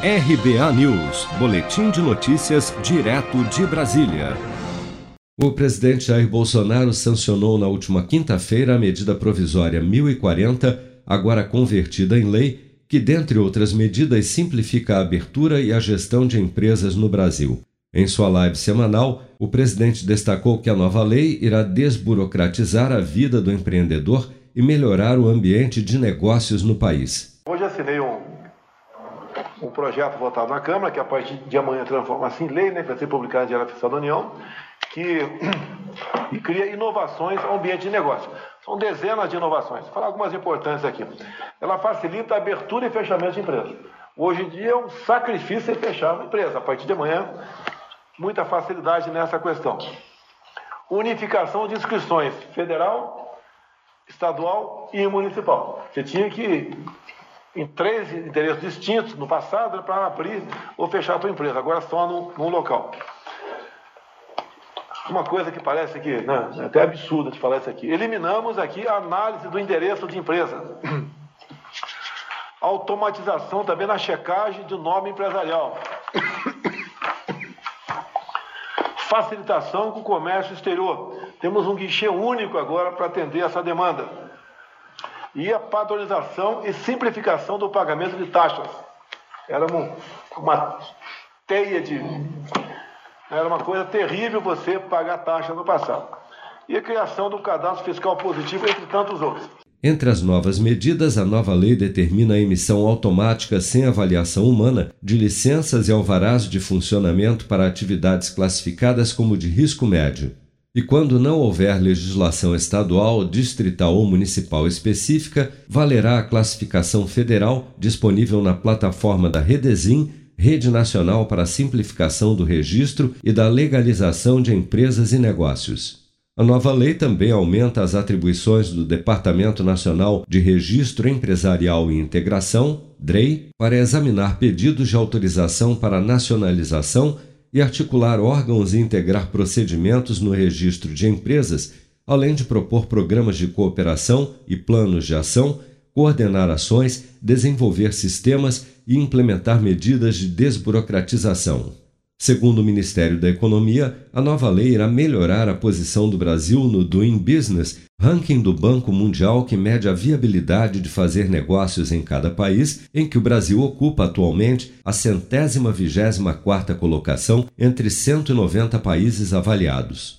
RBA News, Boletim de Notícias, direto de Brasília. O presidente Jair Bolsonaro sancionou na última quinta-feira a medida provisória 1040, agora convertida em lei, que, dentre outras medidas, simplifica a abertura e a gestão de empresas no Brasil. Em sua live semanal, o presidente destacou que a nova lei irá desburocratizar a vida do empreendedor e melhorar o ambiente de negócios no país. Hoje assinei um um projeto votado na Câmara, que a partir de amanhã transforma-se em lei, né, que vai ser publicado em Diário Oficial da União, que e cria inovações ao ambiente de negócio. São dezenas de inovações. Vou falar algumas importantes aqui. Ela facilita a abertura e fechamento de empresas. Hoje em dia é um sacrifício fechar uma empresa. A partir de amanhã, muita facilidade nessa questão. Unificação de inscrições federal, estadual e municipal. Você tinha que em três endereços distintos no passado para abrir ou fechar a tua empresa, agora só num, num local. Uma coisa que parece que, né, é até absurda de falar isso aqui. Eliminamos aqui a análise do endereço de empresa. Automatização também na checagem do nome empresarial. Facilitação com o comércio exterior. Temos um guichê único agora para atender essa demanda e a padronização e simplificação do pagamento de taxas. Era uma, uma teia de. Era uma coisa terrível você pagar taxa no passado. E a criação do cadastro fiscal positivo, entre tantos outros. Entre as novas medidas, a nova lei determina a emissão automática sem avaliação humana de licenças e alvarás de funcionamento para atividades classificadas como de risco médio. E quando não houver legislação estadual, distrital ou municipal específica, valerá a classificação federal disponível na plataforma da Redesim, Rede Nacional para a Simplificação do Registro e da Legalização de Empresas e Negócios. A nova lei também aumenta as atribuições do Departamento Nacional de Registro Empresarial e Integração, DREI, para examinar pedidos de autorização para nacionalização e articular órgãos e integrar procedimentos no registro de empresas, além de propor programas de cooperação e planos de ação, coordenar ações, desenvolver sistemas e implementar medidas de desburocratização. Segundo o Ministério da Economia, a nova lei irá melhorar a posição do Brasil no Doing Business, ranking do Banco Mundial que mede a viabilidade de fazer negócios em cada país, em que o Brasil ocupa atualmente a centésima vigésima quarta colocação entre 190 países avaliados.